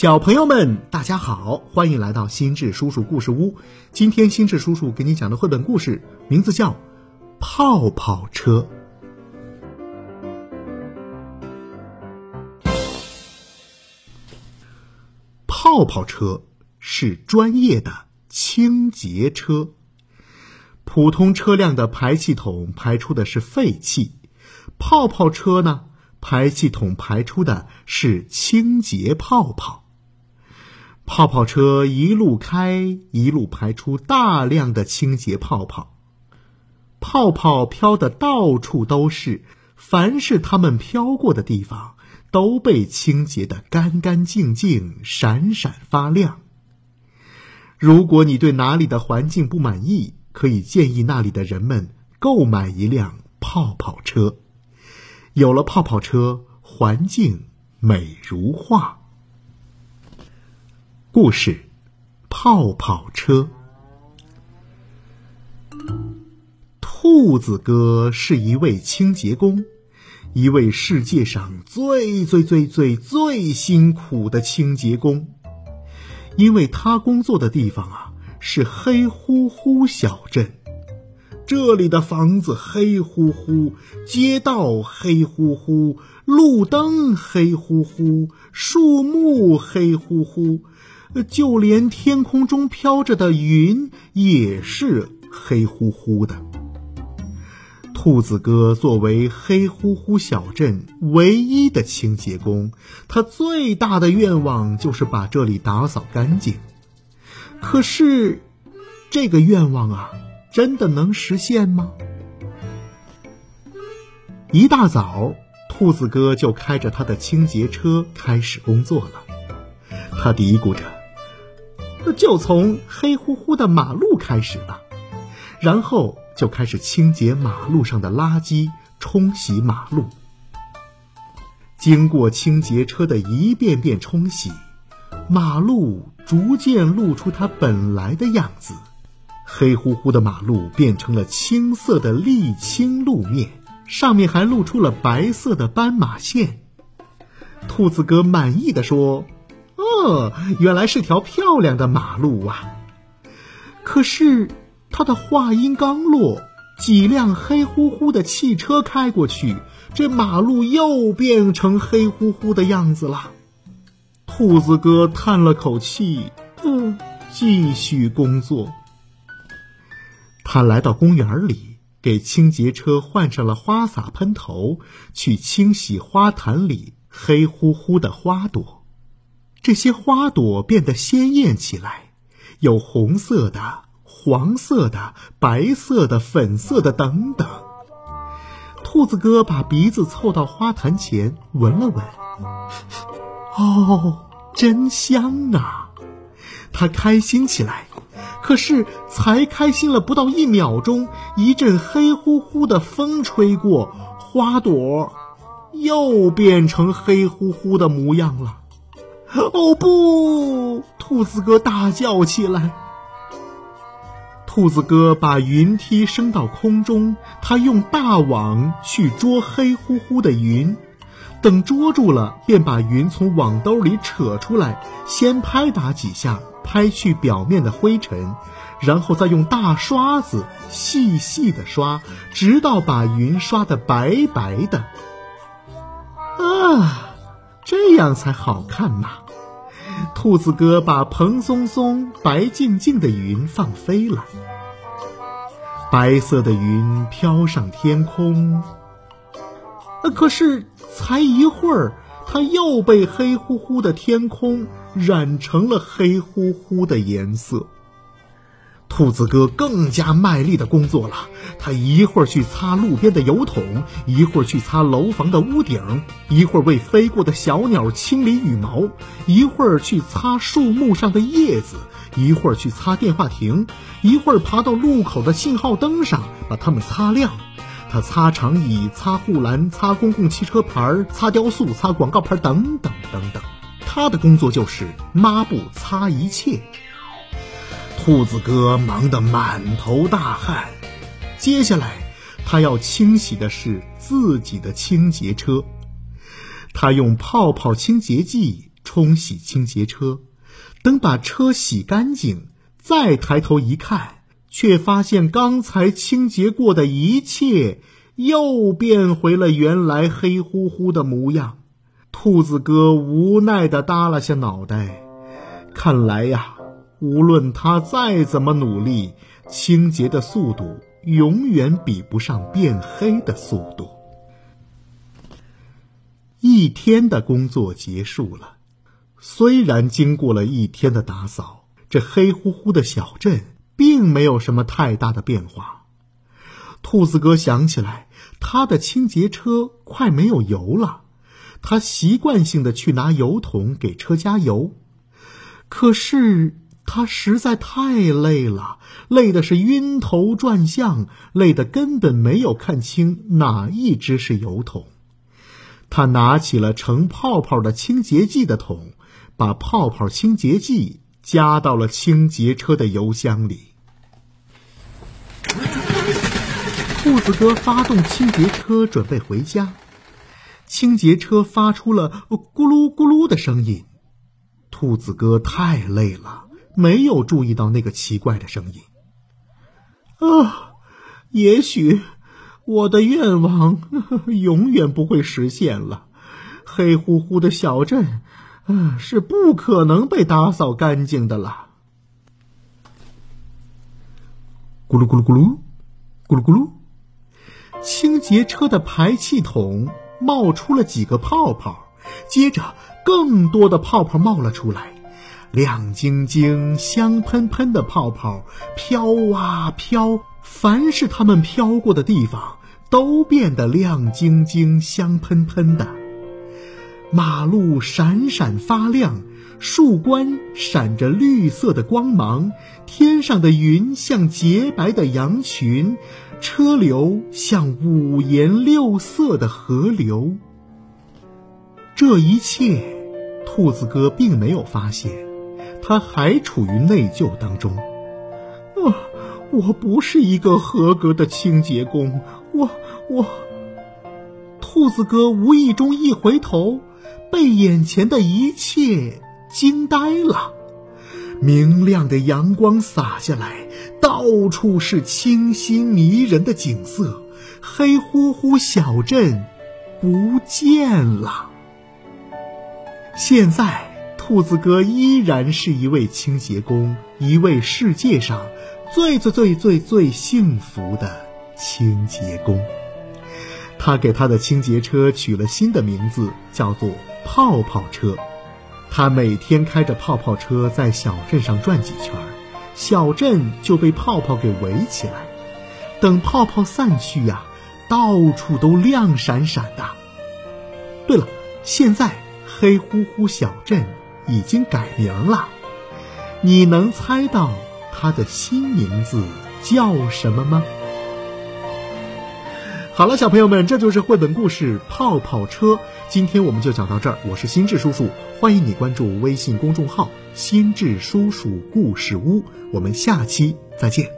小朋友们，大家好，欢迎来到心智叔叔故事屋。今天心智叔叔给你讲的绘本故事名字叫《泡泡车》。泡泡车是专业的清洁车。普通车辆的排气筒排出的是废气，泡泡车呢，排气筒排出的是清洁泡泡。泡泡车一路开，一路排出大量的清洁泡泡，泡泡飘的到处都是，凡是它们飘过的地方，都被清洁的干干净净、闪闪发亮。如果你对哪里的环境不满意，可以建议那里的人们购买一辆泡泡车。有了泡泡车，环境美如画。故事：泡泡车。兔子哥是一位清洁工，一位世界上最最最最最辛苦的清洁工，因为他工作的地方啊。是黑乎乎小镇，这里的房子黑乎乎，街道黑乎乎，路灯黑乎乎，树木黑乎乎，就连天空中飘着的云也是黑乎乎的。兔子哥作为黑乎乎小镇唯一的清洁工，他最大的愿望就是把这里打扫干净。可是，这个愿望啊，真的能实现吗？一大早，兔子哥就开着他的清洁车开始工作了。他嘀咕着：“就从黑乎乎的马路开始吧。”然后就开始清洁马路上的垃圾，冲洗马路。经过清洁车的一遍遍冲洗。马路逐渐露出它本来的样子，黑乎乎的马路变成了青色的沥青路面，上面还露出了白色的斑马线。兔子哥满意的说：“哦，原来是条漂亮的马路啊！”可是他的话音刚落，几辆黑乎乎的汽车开过去，这马路又变成黑乎乎的样子了。兔子哥叹了口气，嗯，继续工作。他来到公园里，给清洁车换上了花洒喷头，去清洗花坛里黑乎乎的花朵。这些花朵变得鲜艳起来，有红色的、黄色的、白色的、粉色的等等。兔子哥把鼻子凑到花坛前闻了闻，哦。真香啊！他开心起来，可是才开心了不到一秒钟，一阵黑乎乎的风吹过，花朵又变成黑乎乎的模样了。哦不！兔子哥大叫起来。兔子哥把云梯升到空中，他用大网去捉黑乎乎的云。等捉住了，便把云从网兜里扯出来，先拍打几下，拍去表面的灰尘，然后再用大刷子细细的刷，直到把云刷得白白的。啊，这样才好看嘛！兔子哥把蓬松松、白净净的云放飞了，白色的云飘上天空。可是。才一会儿，它又被黑乎乎的天空染成了黑乎乎的颜色。兔子哥更加卖力的工作了，他一会儿去擦路边的油桶，一会儿去擦楼房的屋顶，一会儿为飞过的小鸟清理羽毛，一会儿去擦树木上的叶子，一会儿去擦电话亭，一会儿爬到路口的信号灯上，把它们擦亮。他擦长椅，擦护栏，擦公共汽车牌，擦雕塑，擦广告牌，等等等等。他的工作就是抹布擦一切。兔子哥忙得满头大汗。接下来，他要清洗的是自己的清洁车。他用泡泡清洁剂冲。洗清洁车。等把车洗干净，再抬头一看，却发现刚才清洁过的一切又变回了原来黑乎乎的模样。兔子哥无奈地耷拉下脑袋，看来呀，无论他再怎么努力，清洁的速度永远比不上变黑的速度。一天的工作结束了。虽然经过了一天的打扫，这黑乎乎的小镇并没有什么太大的变化。兔子哥想起来，他的清洁车快没有油了，他习惯性的去拿油桶给车加油。可是他实在太累了，累的是晕头转向，累得根本没有看清哪一只是油桶。他拿起了盛泡泡的清洁剂的桶。把泡泡清洁剂加到了清洁车的油箱里。兔子哥发动清洁车准备回家，清洁车发出了咕噜咕噜的声音。兔子哥太累了，没有注意到那个奇怪的声音。啊，也许我的愿望 永远不会实现了。黑乎乎的小镇。啊，是不可能被打扫干净的了。咕噜咕噜咕噜，咕噜咕噜，清洁车的排气筒冒出了几个泡泡，接着更多的泡泡冒了出来，亮晶晶、香喷喷的泡泡飘啊飘，凡是它们飘过的地方，都变得亮晶晶、香喷喷的。马路闪闪发亮，树冠闪着绿色的光芒，天上的云像洁白的羊群，车流像五颜六色的河流。这一切，兔子哥并没有发现，他还处于内疚当中。啊，我不是一个合格的清洁工，我我。兔子哥无意中一回头。被眼前的一切惊呆了，明亮的阳光洒下来，到处是清新迷人的景色，黑乎乎小镇不见了。现在，兔子哥依然是一位清洁工，一位世界上最最最最最幸福的清洁工。他给他的清洁车取了新的名字，叫做。泡泡车，他每天开着泡泡车在小镇上转几圈，小镇就被泡泡给围起来。等泡泡散去呀，到处都亮闪闪的。对了，现在黑乎乎小镇已经改名了，你能猜到他的新名字叫什么吗？好了，小朋友们，这就是绘本故事《泡泡车》。今天我们就讲到这儿。我是心智叔叔，欢迎你关注微信公众号“心智叔叔故事屋”。我们下期再见。